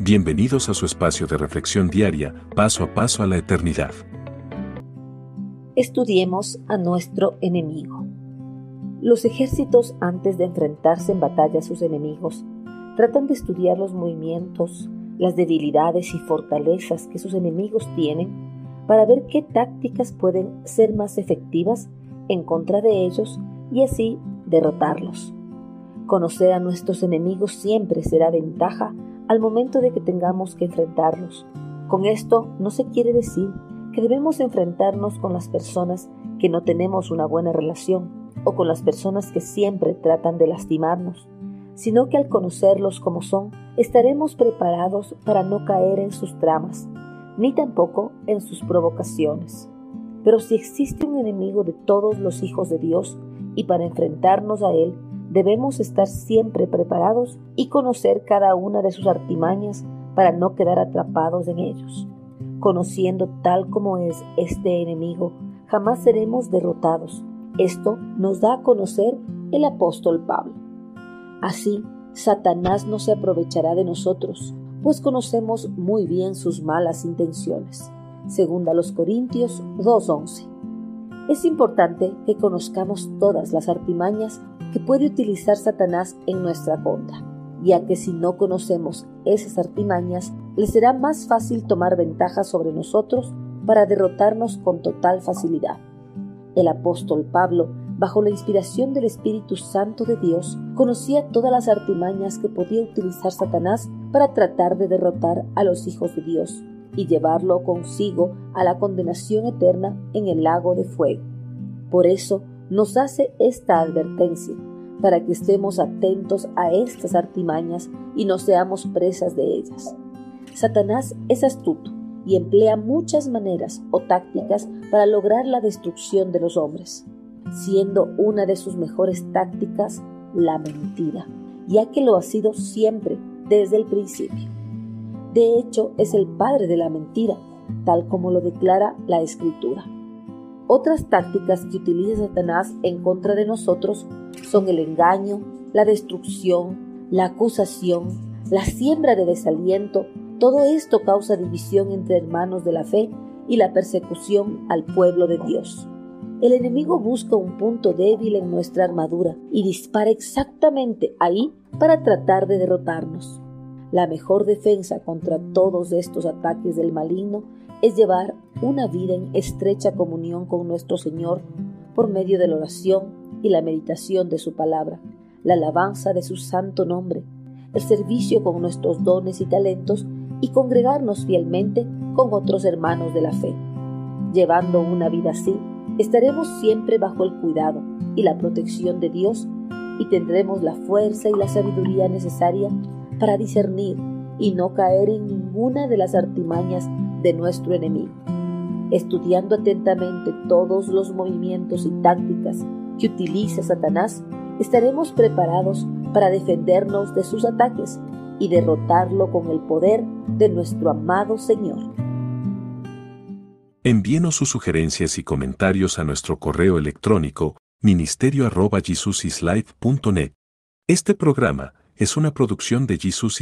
Bienvenidos a su espacio de reflexión diaria, paso a paso a la eternidad. Estudiemos a nuestro enemigo. Los ejércitos, antes de enfrentarse en batalla a sus enemigos, tratan de estudiar los movimientos, las debilidades y fortalezas que sus enemigos tienen para ver qué tácticas pueden ser más efectivas en contra de ellos y así derrotarlos. Conocer a nuestros enemigos siempre será ventaja al momento de que tengamos que enfrentarlos. Con esto no se quiere decir que debemos enfrentarnos con las personas que no tenemos una buena relación o con las personas que siempre tratan de lastimarnos, sino que al conocerlos como son, estaremos preparados para no caer en sus tramas, ni tampoco en sus provocaciones. Pero si existe un enemigo de todos los hijos de Dios, y para enfrentarnos a él, debemos estar siempre preparados y conocer cada una de sus artimañas para no quedar atrapados en ellos. Conociendo tal como es este enemigo, jamás seremos derrotados. Esto nos da a conocer el apóstol Pablo. Así, Satanás no se aprovechará de nosotros, pues conocemos muy bien sus malas intenciones. Segunda los Corintios 2.11. Es importante que conozcamos todas las artimañas que puede utilizar Satanás en nuestra contra, ya que si no conocemos esas artimañas, le será más fácil tomar ventaja sobre nosotros para derrotarnos con total facilidad. El apóstol Pablo, bajo la inspiración del Espíritu Santo de Dios, conocía todas las artimañas que podía utilizar Satanás para tratar de derrotar a los hijos de Dios y llevarlo consigo a la condenación eterna en el lago de fuego. Por eso, nos hace esta advertencia para que estemos atentos a estas artimañas y no seamos presas de ellas. Satanás es astuto y emplea muchas maneras o tácticas para lograr la destrucción de los hombres, siendo una de sus mejores tácticas la mentira, ya que lo ha sido siempre desde el principio. De hecho, es el padre de la mentira, tal como lo declara la escritura. Otras tácticas que utiliza Satanás en contra de nosotros son el engaño, la destrucción, la acusación, la siembra de desaliento. Todo esto causa división entre hermanos de la fe y la persecución al pueblo de Dios. El enemigo busca un punto débil en nuestra armadura y dispara exactamente ahí para tratar de derrotarnos. La mejor defensa contra todos estos ataques del maligno es llevar una vida en estrecha comunión con nuestro Señor por medio de la oración y la meditación de su palabra, la alabanza de su santo nombre, el servicio con nuestros dones y talentos y congregarnos fielmente con otros hermanos de la fe. Llevando una vida así, estaremos siempre bajo el cuidado y la protección de Dios y tendremos la fuerza y la sabiduría necesaria para discernir y no caer en ninguna de las artimañas de nuestro enemigo. Estudiando atentamente todos los movimientos y tácticas que utiliza Satanás, estaremos preparados para defendernos de sus ataques y derrotarlo con el poder de nuestro amado Señor. Envíenos sus sugerencias y comentarios a nuestro correo electrónico ministerio Este programa es una producción de Jesus